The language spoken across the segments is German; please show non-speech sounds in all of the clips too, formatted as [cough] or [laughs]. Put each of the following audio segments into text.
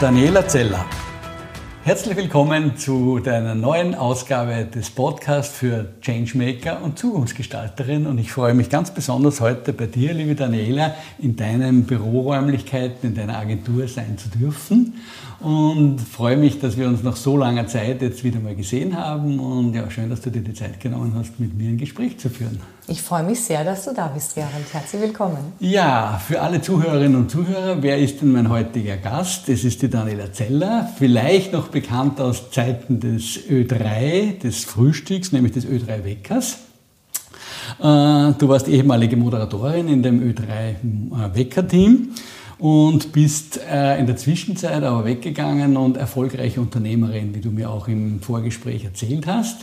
Daniela Zeller. Herzlich willkommen zu deiner neuen Ausgabe des Podcasts für Changemaker und Zukunftsgestalterin. Und ich freue mich ganz besonders heute bei dir, liebe Daniela, in deinen Büroräumlichkeiten, in deiner Agentur sein zu dürfen und freue mich, dass wir uns nach so langer Zeit jetzt wieder mal gesehen haben und ja, schön, dass du dir die Zeit genommen hast, mit mir ein Gespräch zu führen. Ich freue mich sehr, dass du da bist, Gerald. Herzlich willkommen. Ja, für alle Zuhörerinnen und Zuhörer, wer ist denn mein heutiger Gast? Es ist die Daniela Zeller, vielleicht noch bekannt aus Zeiten des Ö3, des Frühstücks, nämlich des Ö3 Weckers. Äh, du warst ehemalige Moderatorin in dem Ö3 Wecker-Team und bist äh, in der Zwischenzeit aber weggegangen und erfolgreiche Unternehmerin, wie du mir auch im Vorgespräch erzählt hast.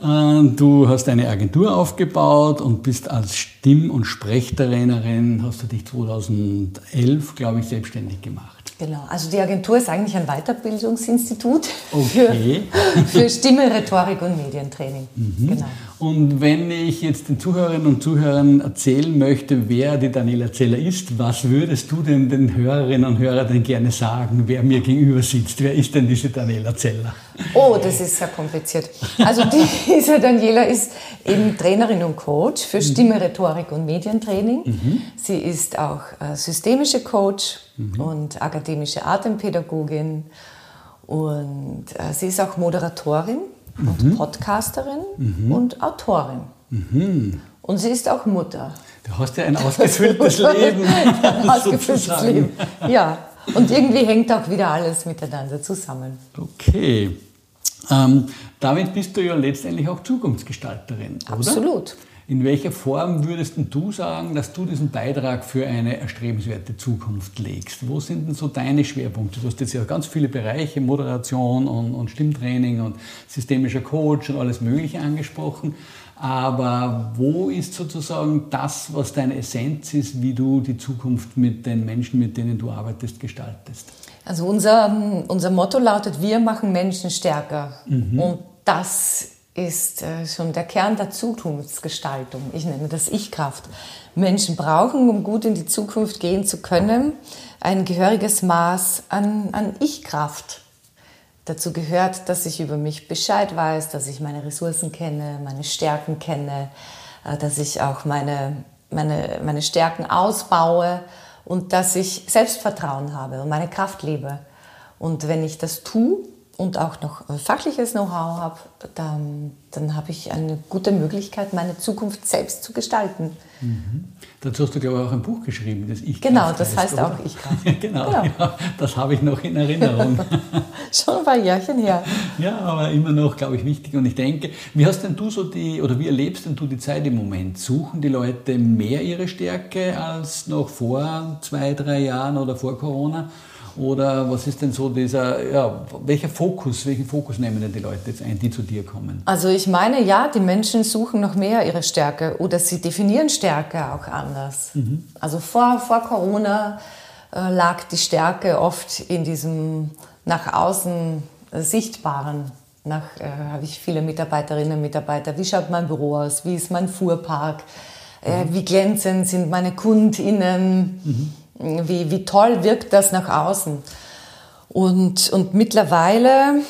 Äh, du hast eine Agentur aufgebaut und bist als Stimm- und Sprechtrainerin, hast du dich 2011, glaube ich, selbstständig gemacht. Genau, also die Agentur ist eigentlich ein Weiterbildungsinstitut okay. für, [laughs] für Stimme, Rhetorik und Medientraining. Mhm. Genau. Und wenn ich jetzt den Zuhörerinnen und Zuhörern erzählen möchte, wer die Daniela Zeller ist, was würdest du denn den Hörerinnen und Hörern denn gerne sagen, wer mir gegenüber sitzt? Wer ist denn diese Daniela Zeller? Oh, das ist sehr kompliziert. Also [laughs] diese Daniela ist eben Trainerin und Coach für Stimme, Rhetorik und Medientraining. Mhm. Sie ist auch äh, systemische Coach mhm. und akademische Atempädagogin. Und äh, sie ist auch Moderatorin mhm. und Podcasterin mhm. und Autorin. Mhm. Und sie ist auch Mutter. Du hast ja ein ausgefülltes Leben. [laughs] ein ausgefülltes Leben. Ja. Und irgendwie hängt auch wieder alles miteinander zusammen. Okay. Ähm, damit bist du ja letztendlich auch Zukunftsgestalterin, oder? Absolut. In welcher Form würdest du sagen, dass du diesen Beitrag für eine erstrebenswerte Zukunft legst? Wo sind denn so deine Schwerpunkte? Du hast jetzt ja ganz viele Bereiche, Moderation und, und Stimmtraining und systemischer Coach und alles Mögliche angesprochen. Aber wo ist sozusagen das, was deine Essenz ist, wie du die Zukunft mit den Menschen, mit denen du arbeitest, gestaltest? Also unser, unser Motto lautet, wir machen Menschen stärker. Mhm. Und das ist äh, schon der Kern der Zukunftsgestaltung. Ich nenne das Ich-Kraft. Menschen brauchen, um gut in die Zukunft gehen zu können, ein gehöriges Maß an, an Ich-Kraft. Dazu gehört, dass ich über mich Bescheid weiß, dass ich meine Ressourcen kenne, meine Stärken kenne, äh, dass ich auch meine, meine, meine Stärken ausbaue und dass ich Selbstvertrauen habe und meine Kraft lebe. Und wenn ich das tue, und auch noch äh, fachliches Know-how habe, dann, dann habe ich eine gute Möglichkeit, meine Zukunft selbst zu gestalten. Mhm. Dazu hast du, glaube ich, auch ein Buch geschrieben, das Ich Genau, das heißt, heißt auch Ich [laughs] Kraft. genau, genau. Ja, das habe ich noch in Erinnerung. [laughs] Schon ein paar Jährchen her. Ja, aber immer noch, glaube ich, wichtig. Und ich denke, wie hast denn du so die, oder wie erlebst denn du die Zeit im Moment? Suchen die Leute mehr ihre Stärke als noch vor zwei, drei Jahren oder vor Corona? Oder was ist denn so dieser, ja, welcher Fokus, welchen Fokus nehmen denn die Leute jetzt ein, die zu dir kommen? Also ich meine, ja, die Menschen suchen noch mehr ihre Stärke oder sie definieren Stärke auch anders. Mhm. Also vor, vor Corona äh, lag die Stärke oft in diesem nach außen äh, Sichtbaren. Nach äh, habe ich viele Mitarbeiterinnen und Mitarbeiter. Wie schaut mein Büro aus? Wie ist mein Fuhrpark? Äh, mhm. Wie glänzend sind meine KundInnen? Mhm wie, wie toll wirkt das nach außen. Und, und mittlerweile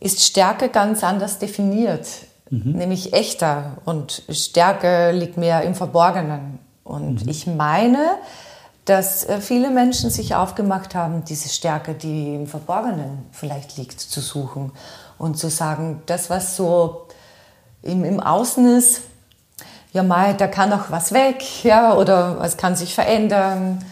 ist Stärke ganz anders definiert, mhm. nämlich echter. Und Stärke liegt mehr im Verborgenen. Und mhm. ich meine, dass äh, viele Menschen sich aufgemacht haben, diese Stärke, die im Verborgenen vielleicht liegt, zu suchen und zu sagen, das, was so im, im Außen ist, ja, mal, da kann auch was weg, ja, oder es kann sich verändern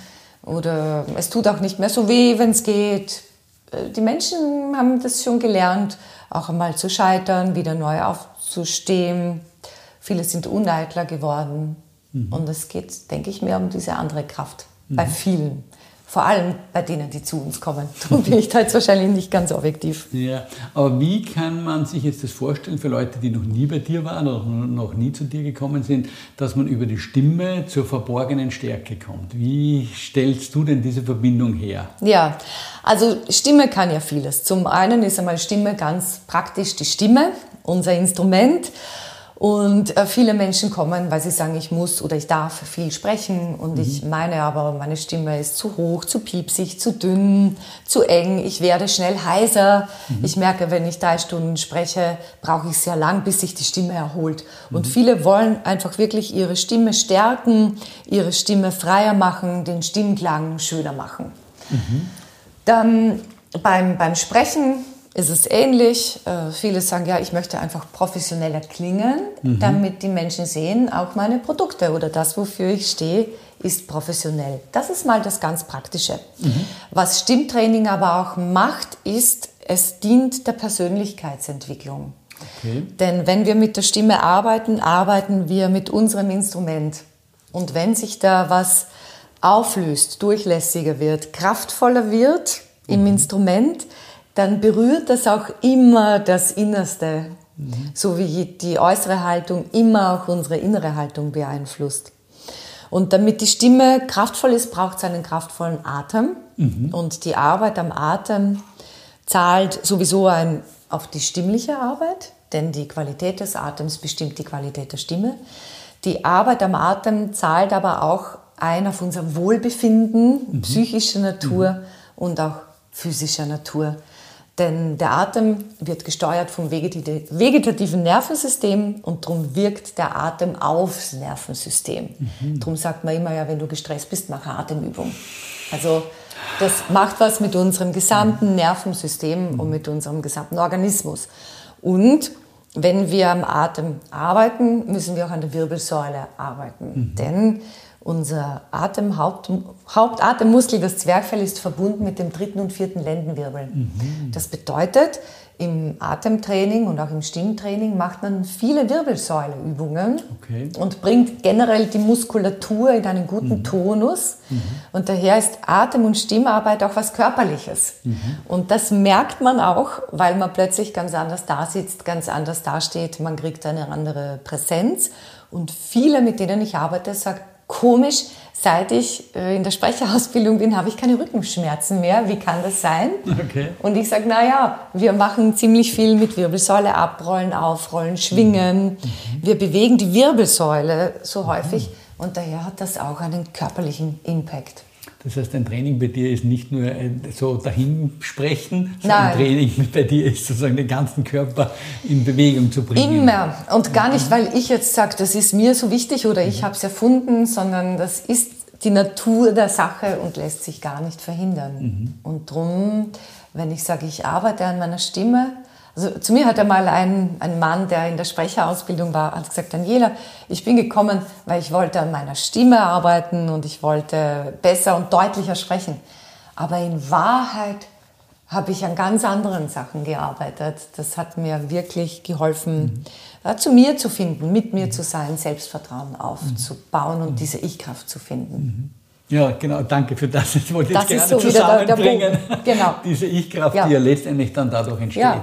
oder es tut auch nicht mehr so weh, wenn es geht. Äh, die Menschen haben das schon gelernt, auch einmal zu scheitern, wieder neu aufzustehen. Viele sind uneitler geworden. Mhm. Und es geht, denke ich, mehr um diese andere Kraft mhm. bei vielen. Vor allem bei denen, die zu uns kommen. [laughs] Darum bin ich da jetzt wahrscheinlich nicht ganz objektiv. Ja, aber wie kann man sich jetzt das vorstellen für Leute, die noch nie bei dir waren oder noch nie zu dir gekommen sind, dass man über die Stimme zur verborgenen Stärke kommt? Wie stellst du denn diese Verbindung her? Ja, also Stimme kann ja vieles. Zum einen ist einmal Stimme ganz praktisch die Stimme, unser Instrument. Und äh, viele Menschen kommen, weil sie sagen, ich muss oder ich darf viel sprechen und mhm. ich meine aber, meine Stimme ist zu hoch, zu piepsig, zu dünn, zu eng, ich werde schnell heiser. Mhm. Ich merke, wenn ich drei Stunden spreche, brauche ich sehr lang, bis sich die Stimme erholt. Mhm. Und viele wollen einfach wirklich ihre Stimme stärken, ihre Stimme freier machen, den Stimmklang schöner machen. Mhm. Dann beim, beim Sprechen ist es ähnlich. Äh, viele sagen, ja, ich möchte einfach professioneller klingen, mhm. damit die Menschen sehen, auch meine Produkte oder das, wofür ich stehe, ist professionell. Das ist mal das ganz Praktische. Mhm. Was Stimmtraining aber auch macht, ist, es dient der Persönlichkeitsentwicklung. Okay. Denn wenn wir mit der Stimme arbeiten, arbeiten wir mit unserem Instrument. Und wenn sich da was auflöst, durchlässiger wird, kraftvoller wird mhm. im Instrument, dann berührt das auch immer das Innerste, mhm. so wie die äußere Haltung immer auch unsere innere Haltung beeinflusst. Und damit die Stimme kraftvoll ist, braucht es einen kraftvollen Atem. Mhm. Und die Arbeit am Atem zahlt sowieso ein, auf die stimmliche Arbeit, denn die Qualität des Atems bestimmt die Qualität der Stimme. Die Arbeit am Atem zahlt aber auch ein auf unser Wohlbefinden, mhm. psychischer Natur mhm. und auch physischer Natur. Denn der Atem wird gesteuert vom vegetativen Nervensystem und darum wirkt der Atem aufs Nervensystem. Mhm. Darum sagt man immer, ja, wenn du gestresst bist, mach eine Atemübung. Also das macht was mit unserem gesamten Nervensystem mhm. und mit unserem gesamten Organismus. Und wenn wir am Atem arbeiten, müssen wir auch an der Wirbelsäule arbeiten. Mhm. Denn unser Atem, Haupt, Hauptatemmuskel, das Zwerchfell, ist verbunden mit dem dritten und vierten Lendenwirbel. Mhm. Das bedeutet, im Atemtraining und auch im Stimmtraining macht man viele Wirbelsäuleübungen okay. und bringt generell die Muskulatur in einen guten mhm. Tonus. Mhm. Und daher ist Atem- und Stimmarbeit auch was Körperliches. Mhm. Und das merkt man auch, weil man plötzlich ganz anders da sitzt, ganz anders dasteht. Man kriegt eine andere Präsenz. Und viele, mit denen ich arbeite, sagen, komisch, seit ich äh, in der Sprecherausbildung bin, habe ich keine Rückenschmerzen mehr. Wie kann das sein? Okay. Und ich sage, naja, wir machen ziemlich viel mit Wirbelsäule abrollen, aufrollen, schwingen. Mhm. Wir bewegen die Wirbelsäule so häufig mhm. und daher hat das auch einen körperlichen Impact. Das heißt, ein Training bei dir ist nicht nur so dahinsprechen, sondern ein Training bei dir ist sozusagen den ganzen Körper in Bewegung zu bringen. Immer. Und gar nicht, weil ich jetzt sage, das ist mir so wichtig oder ich habe es erfunden, sondern das ist die Natur der Sache und lässt sich gar nicht verhindern. Mhm. Und darum, wenn ich sage, ich arbeite an meiner Stimme, also zu mir hat einmal ein, ein Mann, der in der Sprecherausbildung war, hat gesagt, Daniela, ich bin gekommen, weil ich wollte an meiner Stimme arbeiten und ich wollte besser und deutlicher sprechen. Aber in Wahrheit habe ich an ganz anderen Sachen gearbeitet. Das hat mir wirklich geholfen, mhm. zu mir zu finden, mit mir zu sein, Selbstvertrauen aufzubauen und diese Ich-Kraft zu finden. Mhm. Ja, genau, danke für das. Das wollte ich das jetzt gerne so zusammenbringen. Genau. [laughs] Diese Ich-Kraft, ja. die ja letztendlich dann dadurch entsteht. Ja.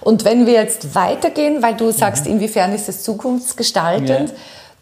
Und wenn wir jetzt weitergehen, weil du sagst, ja. inwiefern ist es zukunftsgestaltend,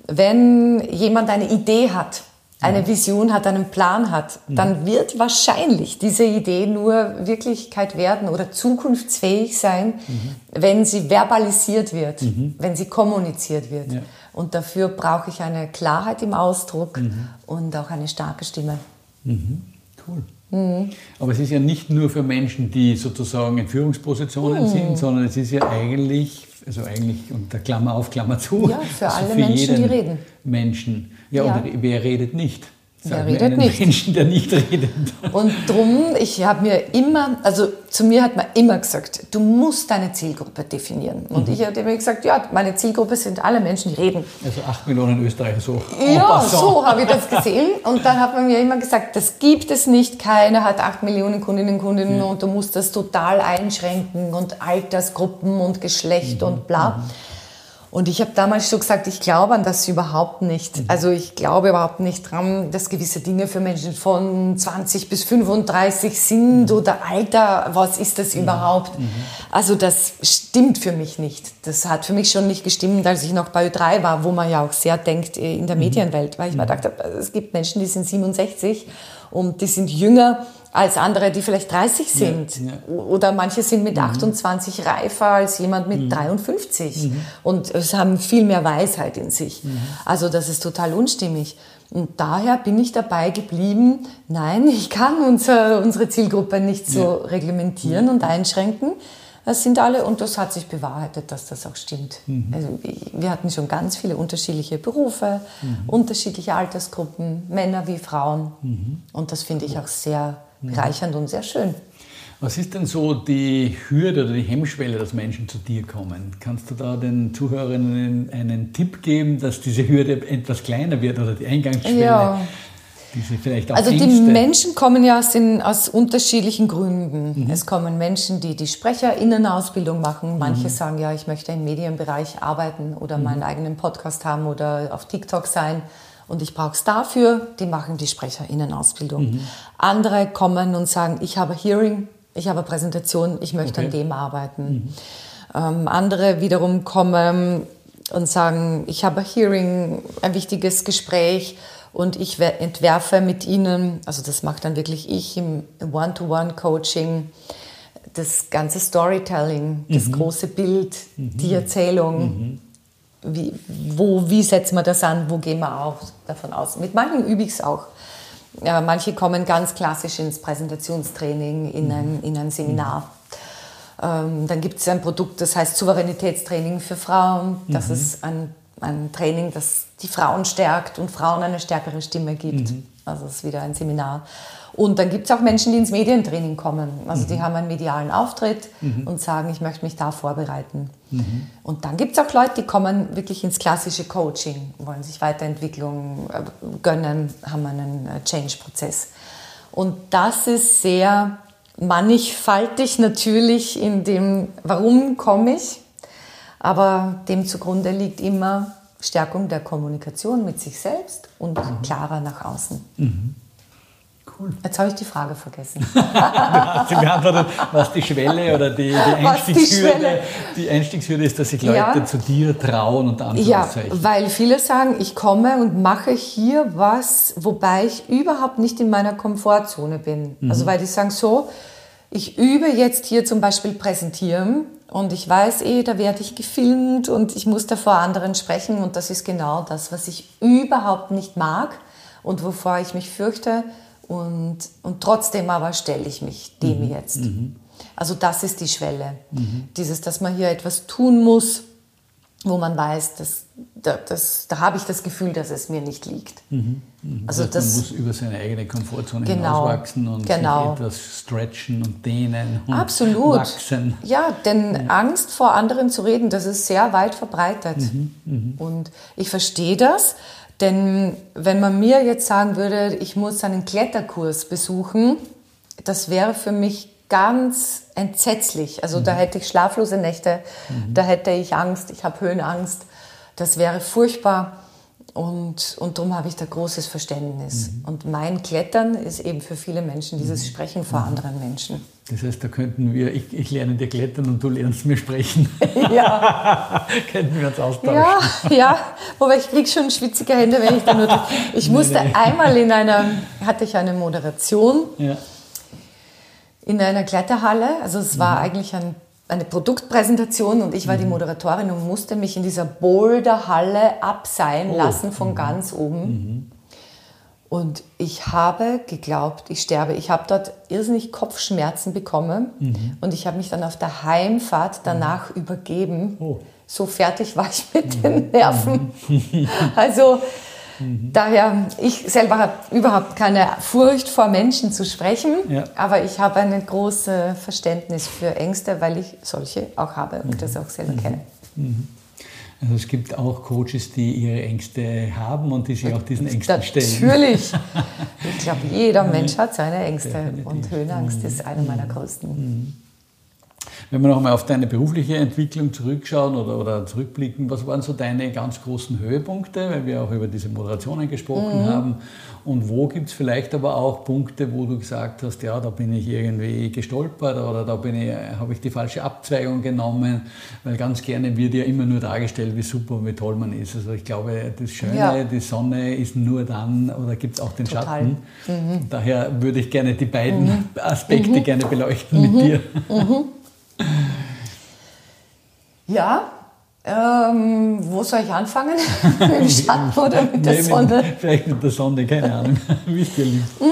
wenn jemand eine Idee hat, eine Vision hat, einen Plan hat, dann wird wahrscheinlich diese Idee nur Wirklichkeit werden oder zukunftsfähig sein, mhm. wenn sie verbalisiert wird, mhm. wenn sie kommuniziert wird. Und dafür brauche ich eine Klarheit im Ausdruck mhm. und auch eine starke Stimme. Mhm. Cool. Mhm. Aber es ist ja nicht nur für Menschen, die sozusagen in Führungspositionen mhm. sind, sondern es ist ja eigentlich, also eigentlich unter Klammer auf Klammer zu. Ja, für also alle für Menschen, die reden. Menschen. Ja, ja. oder wer redet nicht? Wer redet nicht? Menschen, der nicht redet. Und drum, ich habe mir immer, also zu mir hat man immer gesagt, du musst deine Zielgruppe definieren. Und mhm. ich habe mir gesagt, ja, meine Zielgruppe sind alle Menschen, die reden. Also acht Millionen Österreicher so. Ja, so habe ich das gesehen. Und dann hat man mir immer gesagt, das gibt es nicht. Keiner hat acht Millionen Kundinnen und Kunden ja. und du musst das total einschränken und Altersgruppen und Geschlecht mhm. und bla. Mhm. Und ich habe damals schon gesagt, ich glaube an das überhaupt nicht. Mhm. Also ich glaube überhaupt nicht dran, dass gewisse Dinge für Menschen von 20 bis 35 sind mhm. oder Alter, was ist das mhm. überhaupt? Mhm. Also das stimmt für mich nicht. Das hat für mich schon nicht gestimmt, als ich noch bei Ö3 war, wo man ja auch sehr denkt äh, in der. Medienwelt, weil ich mir dachte, es gibt Menschen, die sind 67 und die sind jünger als andere, die vielleicht 30 sind. Ja, ja. Oder manche sind mit mhm. 28 reifer als jemand mit mhm. 53. Mhm. Und es haben viel mehr Weisheit in sich. Mhm. Also das ist total unstimmig. Und daher bin ich dabei geblieben, nein, ich kann unser, unsere Zielgruppe nicht so ja. reglementieren und einschränken. Das sind alle, und das hat sich bewahrheitet, dass das auch stimmt. Mhm. Also wir hatten schon ganz viele unterschiedliche Berufe, mhm. unterschiedliche Altersgruppen, Männer wie Frauen. Mhm. Und das finde ich auch sehr bereichernd und sehr schön. Was ist denn so die Hürde oder die Hemmschwelle, dass Menschen zu dir kommen? Kannst du da den Zuhörerinnen einen Tipp geben, dass diese Hürde etwas kleiner wird oder die Eingangsschwelle? Ja. Also Ängste? die Menschen kommen ja aus, den, aus unterschiedlichen Gründen. Mhm. Es kommen Menschen, die die Sprecherinnenausbildung machen. Manche mhm. sagen, ja, ich möchte im Medienbereich arbeiten oder mhm. meinen eigenen Podcast haben oder auf TikTok sein und ich brauche es dafür, die machen die SprecherInnenausbildung. Mhm. Andere kommen und sagen, ich habe Hearing, ich habe Präsentation, ich möchte okay. an dem arbeiten. Mhm. Ähm, andere wiederum kommen und sagen, ich habe Hearing, ein wichtiges Gespräch und ich entwerfe mit ihnen, also das macht dann wirklich ich im One-to-One-Coaching, das ganze Storytelling, das mhm. große Bild, die mhm. Erzählung mhm wie, wo, wie setzen wir das an, wo gehen wir auch davon aus. Mit manchen übe ich es auch. Ja, manche kommen ganz klassisch ins Präsentationstraining, in ein, in ein Seminar. Ähm, dann gibt es ein Produkt, das heißt Souveränitätstraining für Frauen. Das mhm. ist ein, ein Training, das die Frauen stärkt und Frauen eine stärkere Stimme gibt. Mhm. Also es ist wieder ein Seminar. Und dann gibt es auch Menschen, die ins Medientraining kommen. Also mhm. die haben einen medialen Auftritt mhm. und sagen, ich möchte mich da vorbereiten. Mhm. Und dann gibt es auch Leute, die kommen wirklich ins klassische Coaching, wollen sich Weiterentwicklung äh, gönnen, haben einen äh, Change-Prozess. Und das ist sehr mannigfaltig natürlich in dem, warum komme ich, aber dem zugrunde liegt immer Stärkung der Kommunikation mit sich selbst und mhm. klarer nach außen. Cool. Jetzt habe ich die Frage vergessen. [laughs] Sie beantwortet, was die Schwelle oder die, die, Einstiegshürde, die, die Einstiegshürde ist, dass sich Leute ja. zu dir trauen und Anführungszeichen. Ja, weil viele sagen, ich komme und mache hier was, wobei ich überhaupt nicht in meiner Komfortzone bin. Mhm. Also weil die sagen so, ich übe jetzt hier zum Beispiel präsentieren und ich weiß eh, da werde ich gefilmt und ich muss da vor anderen sprechen und das ist genau das, was ich überhaupt nicht mag und wovor ich mich fürchte und, und trotzdem aber stelle ich mich dem mhm. jetzt. Mhm. Also das ist die Schwelle. Mhm. Dieses, dass man hier etwas tun muss, wo man weiß, dass, da, das, da habe ich das Gefühl, dass es mir nicht liegt. Mhm. Mhm. Also das, man muss über seine eigene Komfortzone genau, hinauswachsen und genau. etwas stretchen und dehnen und Absolut. wachsen. Ja, denn ja. Angst vor anderen zu reden, das ist sehr weit verbreitet. Mhm. Und ich verstehe das, denn wenn man mir jetzt sagen würde, ich muss einen Kletterkurs besuchen, das wäre für mich ganz entsetzlich. Also mhm. da hätte ich schlaflose Nächte, mhm. da hätte ich Angst, ich habe Höhenangst. Das wäre furchtbar. Und, und darum habe ich da großes Verständnis. Mhm. Und mein Klettern ist eben für viele Menschen dieses mhm. Sprechen vor mhm. anderen Menschen. Das heißt, da könnten wir, ich, ich lerne dir klettern und du lernst mir sprechen. [laughs] Ja. [laughs] könnten wir uns austauschen. Ja, ja. Wobei ich kriege schon schwitzige Hände, wenn ich da nur. Ich musste nee, nee. einmal in einer, hatte ich eine Moderation ja. in einer Kletterhalle. Also es war mhm. eigentlich ein eine Produktpräsentation und ich war mhm. die Moderatorin und musste mich in dieser Boulderhalle abseilen oh. lassen von mhm. ganz oben. Mhm. Und ich habe geglaubt, ich sterbe. Ich habe dort irrsinnig Kopfschmerzen bekommen mhm. und ich habe mich dann auf der Heimfahrt danach mhm. übergeben. Oh. So fertig war ich mit mhm. den Nerven. [laughs] also Mhm. Daher, ich selber habe überhaupt keine Furcht vor Menschen zu sprechen, ja. aber ich habe ein großes Verständnis für Ängste, weil ich solche auch habe und mhm. das auch selber mhm. kenne. Mhm. Also es gibt auch Coaches, die ihre Ängste haben und die sich auch diesen Ängsten stellen. Natürlich. [laughs] Ich glaube, jeder Mensch hat seine Ängste und Höhenangst ist eine meiner größten. Wenn wir nochmal auf deine berufliche Entwicklung zurückschauen oder, oder zurückblicken, was waren so deine ganz großen Höhepunkte, weil wir auch über diese Moderationen gesprochen mhm. haben und wo gibt es vielleicht aber auch Punkte, wo du gesagt hast, ja, da bin ich irgendwie gestolpert oder da habe ich die falsche Abzweigung genommen, weil ganz gerne wird ja immer nur dargestellt, wie super und wie toll man ist. Also ich glaube, das Schöne, ja. die Sonne ist nur dann oder gibt es auch den Total. Schatten. Mhm. Daher würde ich gerne die beiden mhm. [laughs] Aspekte mhm. gerne beleuchten mit mhm. dir. Ja, ähm, wo soll ich anfangen? [laughs] mit dem Schatten oder mit der nee, Sonne? Mit, vielleicht mit der Sonne, keine Ahnung, [laughs] [laughs] wie es dir liegt. Hm?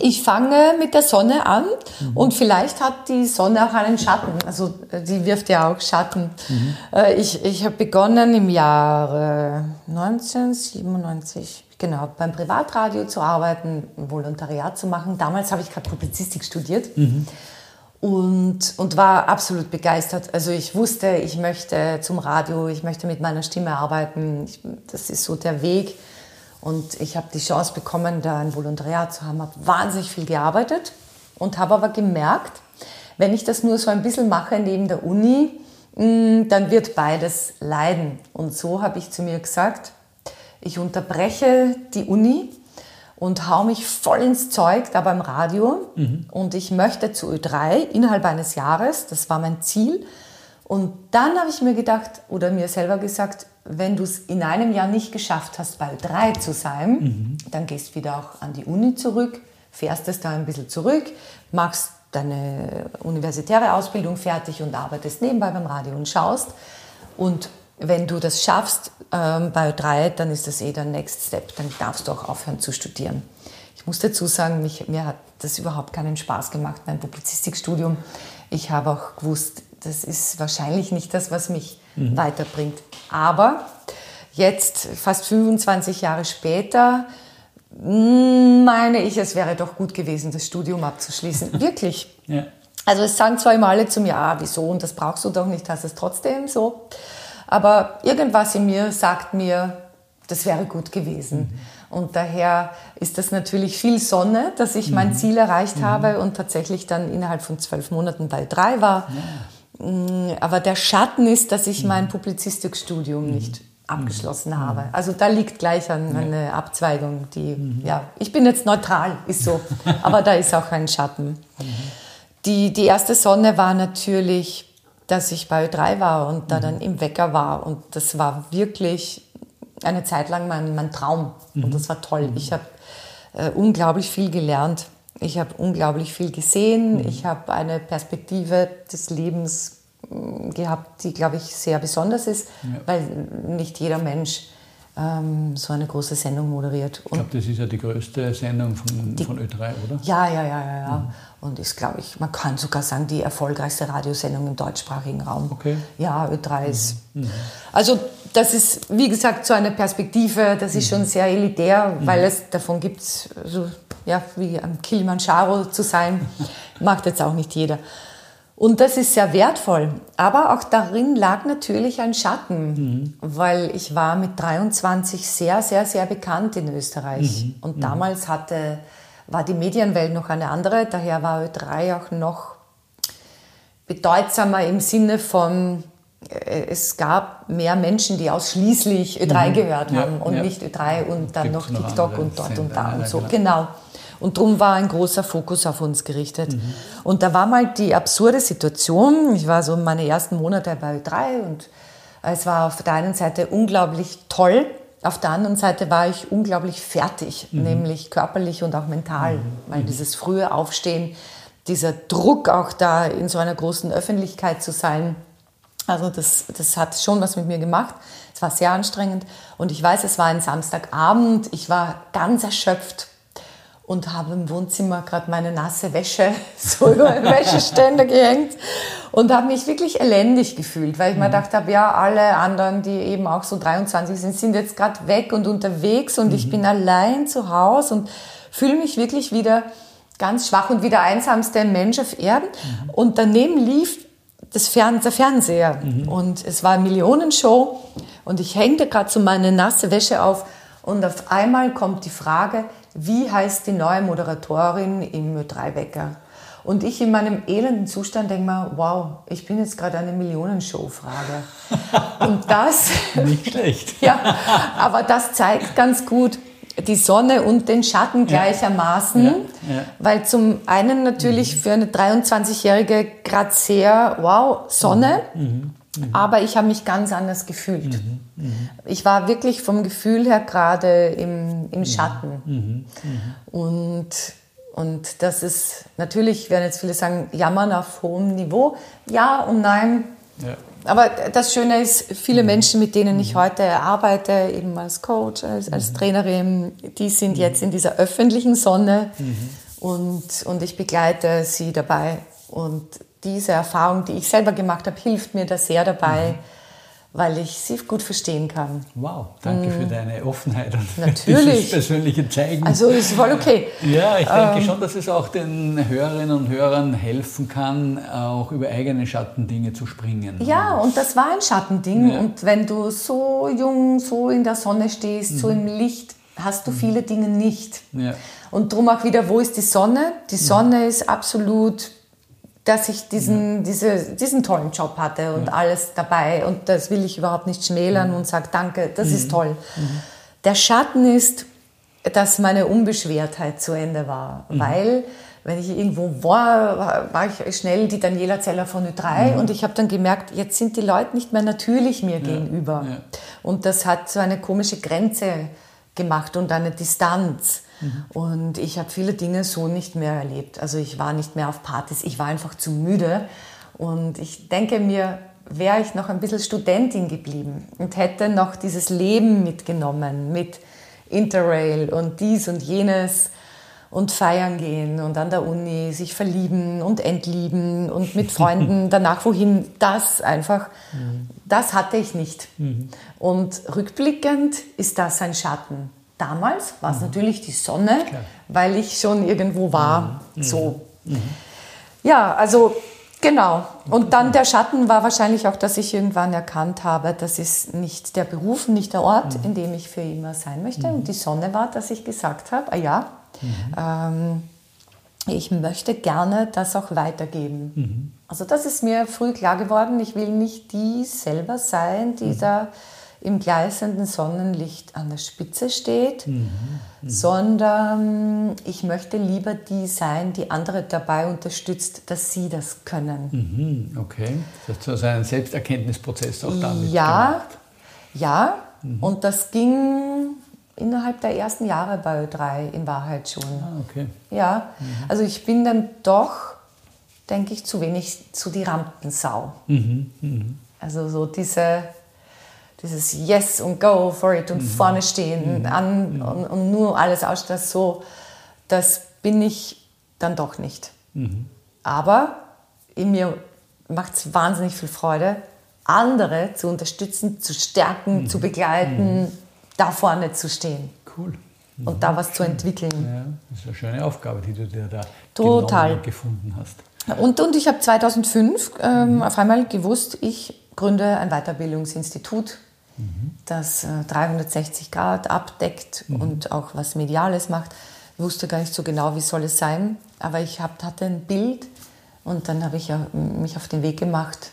Ich fange mit der Sonne an mhm. und vielleicht hat die Sonne auch einen Schatten. Also die wirft ja auch Schatten. Mhm. Äh, ich ich habe begonnen im Jahre 1997, genau, beim Privatradio zu arbeiten, ein Volontariat zu machen. Damals habe ich gerade Publizistik studiert. Mhm und, und war absolut begeistert. Also ich wusste, ich möchte zum Radio, ich möchte mit meiner Stimme arbeiten. Ich, das ist so der Weg. Und ich habe die Chance bekommen, da ein Volontariat zu haben, habe wahnsinnig viel gearbeitet und habe aber gemerkt, wenn ich das nur so ein bisschen mache neben der Uni, mm, dann wird beides leiden. Und so habe ich zu mir gesagt, ich unterbreche die Uni und hau mich voll ins Zeug da beim Radio. Mhm. Und ich möchte zu Ö3 innerhalb eines Jahres, das war mein Ziel. Und dann habe ich mir gedacht oder mir selber gesagt, wenn du es in einem Jahr nicht geschafft hast, bei Ö3 zu sein, mhm. dann gehst wieder auch an die Uni zurück, fährst es da ein bisschen zurück, machst deine universitäre Ausbildung fertig und arbeitest nebenbei beim Radio und schaust. Und wenn du das schaffst ähm, bei drei, dann ist das eh der Next Step. Dann darfst du auch aufhören zu studieren. Ich muss dazu sagen, mich, mir hat das überhaupt keinen Spaß gemacht, mein Publizistikstudium. Ich habe auch gewusst, das ist wahrscheinlich nicht das, was mich mhm. weiterbringt. Aber jetzt, fast 25 Jahre später, mm, meine ich, es wäre doch gut gewesen, das Studium abzuschließen. [laughs] Wirklich. Ja. Also es sagen zwar immer alle zu mir, ah, wieso, und das brauchst du doch nicht, hast es trotzdem so. Aber irgendwas in mir sagt mir, das wäre gut gewesen. Mhm. Und daher ist das natürlich viel Sonne, dass ich mein mhm. Ziel erreicht mhm. habe und tatsächlich dann innerhalb von zwölf Monaten bei drei war. Ja. Mm, aber der Schatten ist, dass ich mein Publizistikstudium nicht abgeschlossen habe. Also da liegt gleich eine Abzweigung, die, ja, ich bin jetzt neutral, ist so, [laughs] aber da ist auch ein Schatten. Die, die erste Sonne war natürlich dass ich bei Ö3 war und da mhm. dann im Wecker war. Und das war wirklich eine Zeit lang mein, mein Traum. Mhm. Und das war toll. Mhm. Ich habe äh, unglaublich viel gelernt. Ich habe unglaublich viel gesehen. Mhm. Ich habe eine Perspektive des Lebens mm, gehabt, die, glaube ich, sehr besonders ist, ja. weil nicht jeder Mensch ähm, so eine große Sendung moderiert. Und ich glaube, das ist ja die größte Sendung von, die, von Ö3, oder? Ja, ja, ja, ja. ja. Mhm. Und ist, glaube ich, man kann sogar sagen, die erfolgreichste Radiosendung im deutschsprachigen Raum. Okay. Ja, Ö3 ist. Mhm. mhm. Also, das ist, wie gesagt, so eine Perspektive, das ist mhm. schon sehr elitär, mhm. weil es davon gibt, so, ja, wie am Kilimanjaro zu sein, [laughs] macht jetzt auch nicht jeder. Und das ist sehr wertvoll. Aber auch darin lag natürlich ein Schatten, mhm. weil ich war mit 23 sehr, sehr, sehr bekannt in Österreich. Mhm. Und mhm. damals hatte, war die Medienwelt noch eine andere. Daher war Ö3 auch noch bedeutsamer im Sinne von, äh, es gab mehr Menschen, die ausschließlich Ö3 mhm. gehört haben ja, und ja. nicht Ö3 und dann Gibt's noch TikTok und dort und da und so. Genau. genau. Und darum war ein großer Fokus auf uns gerichtet. Mhm. Und da war mal die absurde Situation, ich war so meine ersten Monate bei Ö3 und es war auf der einen Seite unglaublich toll, auf der anderen Seite war ich unglaublich fertig, mhm. nämlich körperlich und auch mental, mhm. weil mhm. dieses frühe Aufstehen, dieser Druck auch da in so einer großen Öffentlichkeit zu sein, also das, das hat schon was mit mir gemacht. Es war sehr anstrengend und ich weiß, es war ein Samstagabend, ich war ganz erschöpft und habe im Wohnzimmer gerade meine nasse Wäsche [laughs] so über den Wäscheständer gehängt und habe mich wirklich elendig gefühlt, weil ich mhm. mir gedacht habe, ja, alle anderen, die eben auch so 23 sind, sind jetzt gerade weg und unterwegs und mhm. ich bin allein zu Hause und fühle mich wirklich wieder ganz schwach und wie der einsamste Mensch auf Erden. Mhm. Und daneben lief das Fern der Fernseher mhm. und es war eine Millionenshow und ich hängte gerade so meine nasse Wäsche auf und auf einmal kommt die Frage, wie heißt die neue Moderatorin im Ö3 Wecker? Und ich in meinem elenden Zustand denke mir, wow, ich bin jetzt gerade eine Millionenshow-Frage. [laughs] Und das... Nicht schlecht. [laughs] ja, aber das zeigt ganz gut, die Sonne und den Schatten gleichermaßen, ja, ja. weil zum einen natürlich für eine 23-Jährige gerade sehr, wow, Sonne, mhm. Mhm. Mhm. aber ich habe mich ganz anders gefühlt. Mhm. Mhm. Ich war wirklich vom Gefühl her gerade im, im mhm. Schatten. Mhm. Und, und das ist natürlich, werden jetzt viele sagen, jammern auf hohem Niveau. Ja und nein. Ja. Aber das Schöne ist, viele Menschen, mit denen ich heute arbeite, eben als Coach, als, als Trainerin, die sind jetzt in dieser öffentlichen Sonne und, und ich begleite sie dabei. Und diese Erfahrung, die ich selber gemacht habe, hilft mir da sehr dabei weil ich sie gut verstehen kann. Wow, danke für mm. deine Offenheit und Natürlich. dieses persönliche Zeigen. Also ist voll okay. Ja, ich denke ähm, schon, dass es auch den Hörerinnen und Hörern helfen kann, auch über eigene Schattendinge zu springen. Ja, und das war ein Schattending. Ja. Und wenn du so jung, so in der Sonne stehst, mhm. so im Licht, hast du mhm. viele Dinge nicht. Ja. Und darum auch wieder, wo ist die Sonne? Die Sonne ja. ist absolut dass ich diesen, ja. diese, diesen tollen Job hatte und ja. alles dabei. Und das will ich überhaupt nicht schmälern mhm. und sage, danke, das mhm. ist toll. Mhm. Der Schatten ist, dass meine Unbeschwertheit zu Ende war. Mhm. Weil, wenn ich irgendwo war, war ich schnell die Daniela Zeller von Ö3 mhm. und ich habe dann gemerkt, jetzt sind die Leute nicht mehr natürlich mir ja. gegenüber. Und das hat so eine komische Grenze gemacht und eine Distanz. Mhm. Und ich habe viele Dinge so nicht mehr erlebt. Also ich war nicht mehr auf Partys, ich war einfach zu müde. Und ich denke mir, wäre ich noch ein bisschen Studentin geblieben und hätte noch dieses Leben mitgenommen mit Interrail und dies und jenes und feiern gehen und an der Uni sich verlieben und entlieben und mit [laughs] Freunden danach wohin, das einfach, mhm. das hatte ich nicht. Mhm. Und rückblickend ist das ein Schatten. Damals war es mhm. natürlich die Sonne, Klar. weil ich schon irgendwo war. Mhm. So. Mhm. Ja, also genau. Und dann der Schatten war wahrscheinlich auch, dass ich irgendwann erkannt habe, das ist nicht der Beruf, nicht der Ort, mhm. in dem ich für immer sein möchte. Und mhm. die Sonne war, dass ich gesagt habe, ah ja, mhm. ähm, ich möchte gerne das auch weitergeben. Also das ist mir früh klar geworden. Ich will nicht die selber sein, die da im gleißenden Sonnenlicht an der Spitze steht, mhm. Mhm. sondern ich möchte lieber die sein, die andere dabei unterstützt, dass sie das können. Mhm. Okay, das ist also ein Selbsterkenntnisprozess auch damit Ja, gemacht. ja, mhm. und das ging innerhalb der ersten Jahre bei Ö3 in Wahrheit schon. Ah, okay. Ja, mhm. also ich bin dann doch, denke ich, zu wenig zu die Rampensau. Mhm. Also so diese dieses Yes und Go for it und mhm. vorne stehen mhm. an mhm. Und, und, nur alles ausstellen, so, das bin ich dann doch nicht. Mhm. Aber in mir macht es wahnsinnig viel Freude, andere zu unterstützen, zu stärken, mhm. zu begleiten, mhm. da vorne zu stehen. Cool. Und da was zu entwickeln. Ja, das ist eine schöne Aufgabe, die du dir da Total. gefunden hast. Und, und ich habe 2005 ähm, auf einmal gewusst, ich gründe ein Weiterbildungsinstitut das 360 äh, Grad abdeckt mhm. und auch was Mediales macht. Ich wusste gar nicht so genau, wie soll es sein, aber ich hab, hatte ein Bild und dann habe ich mich auf den Weg gemacht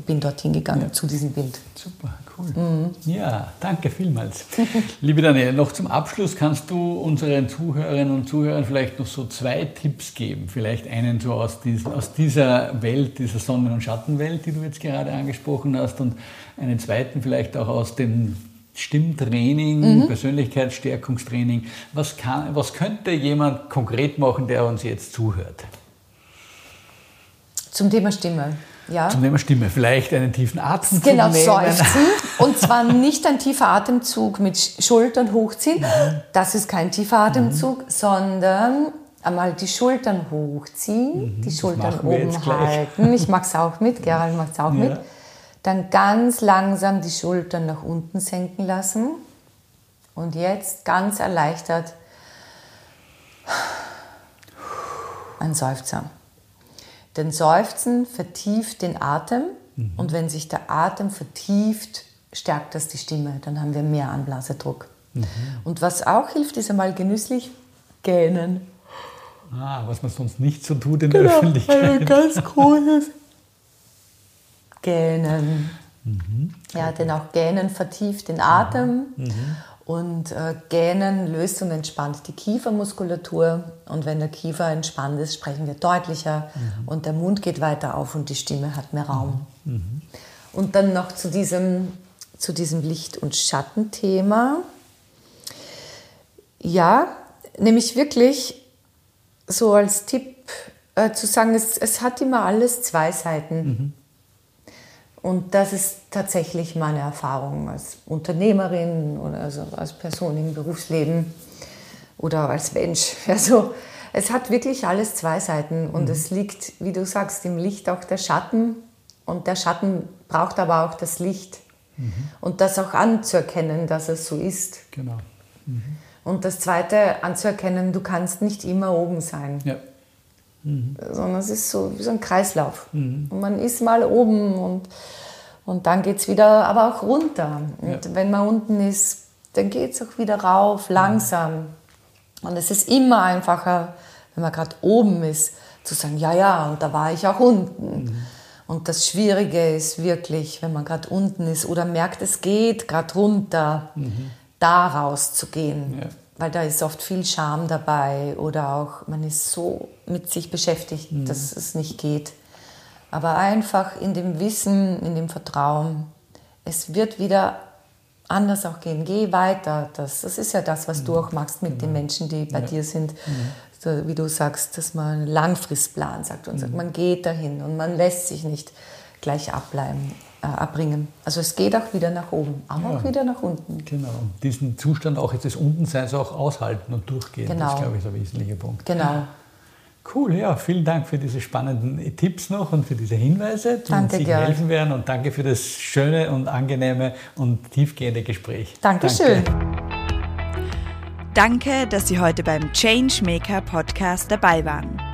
bin dorthin gegangen ja. zu diesem Bild. Super, cool. Mhm. Ja, danke vielmals. [laughs] Liebe Daniela, noch zum Abschluss kannst du unseren Zuhörerinnen und Zuhörern vielleicht noch so zwei Tipps geben. Vielleicht einen so aus, dies, aus dieser Welt, dieser Sonnen- und Schattenwelt, die du jetzt gerade angesprochen hast, und einen zweiten vielleicht auch aus dem Stimmtraining, mhm. Persönlichkeitsstärkungstraining. Was, kann, was könnte jemand konkret machen, der uns jetzt zuhört? Zum Thema Stimme. Ja. Zum Thema Stimme. Vielleicht einen tiefen Atemzug Genau, nehmen. seufzen. [laughs] Und zwar nicht ein tiefer Atemzug mit Schultern hochziehen. Mhm. Das ist kein tiefer Atemzug, mhm. sondern einmal die Schultern hochziehen, mhm. die Schultern oben halten. Ich mache es auch mit, Gerald macht es auch ja. mit. Dann ganz langsam die Schultern nach unten senken lassen. Und jetzt ganz erleichtert ein Seufzer. Denn Seufzen vertieft den Atem mhm. und wenn sich der Atem vertieft, stärkt das die Stimme. Dann haben wir mehr Anblasedruck. Mhm. Und was auch hilft, ist einmal genüsslich gähnen. Ah, was man sonst nicht so tut in der genau, Öffentlichkeit. Ein ganz großes Gähnen. Mhm. Ja, denn auch Gähnen vertieft den Atem. Mhm. Und äh, Gähnen löst und entspannt die Kiefermuskulatur. Und wenn der Kiefer entspannt ist, sprechen wir deutlicher mhm. und der Mund geht weiter auf und die Stimme hat mehr Raum. Mhm. mhm. Und dann noch zu diesem, zu diesem Licht- und Schattenthema. Ja, nämlich wirklich so als Tipp äh, zu sagen, es, es hat immer alles zwei Seiten. Mhm. Und das ist tatsächlich meine Erfahrung als Unternehmerin oder also als Person im Berufsleben oder als Mensch. [laughs] Also es hat wirklich alles zwei Seiten und mhm. es liegt, wie du sagst, im Licht auch der Schatten und der Schatten braucht aber auch das Licht mhm. und das auch anzuerkennen, dass es so ist. Genau. Mhm. Und das Zweite anzuerkennen, du kannst nicht immer oben sein. Ja. Mhm. Sondern es ist so wie so ein Kreislauf. Mhm. Und man ist mal oben und, und dann geht es wieder aber auch runter. Und ja. wenn man unten ist, dann geht es auch wieder rauf, langsam. Und es ist immer einfacher, wenn man gerade oben ist, zu sagen, ja, ja, und da war ich auch unten. Mhm. Und das Schwierige ist wirklich, wenn man gerade unten ist oder merkt, es geht gerade runter, mhm. da rauszugehen. Ja weil da ist oft viel Scham dabei oder auch man ist so mit sich beschäftigt, mhm. dass es nicht geht. Aber einfach in dem Wissen, in dem Vertrauen, es wird wieder anders auch gehen. Geh weiter. Das, das ist ja das, was mhm. du auch machst mit genau. den Menschen, die bei ja. dir sind. Mhm. So, wie du sagst, dass man einen Langfristplan sagt und sagt, mhm. man geht dahin und man lässt sich nicht gleich abbleiben äh, abbringen. Also es geht auch wieder nach oben, aber ja, auch wieder nach unten. Genau. Diesen Zustand auch jetzt des Untenseins auch aushalten und durchgehen, genau. das glaube ich der wesentliche Punkt. Genau. Cool, ja, vielen Dank für diese spannenden Tipps noch und für diese Hinweise, die danke, uns helfen werden und danke für das schöne und angenehme und tiefgehende Gespräch. Dankeschön. Danke. Danke, dass Sie heute beim Changemaker Podcast dabei waren.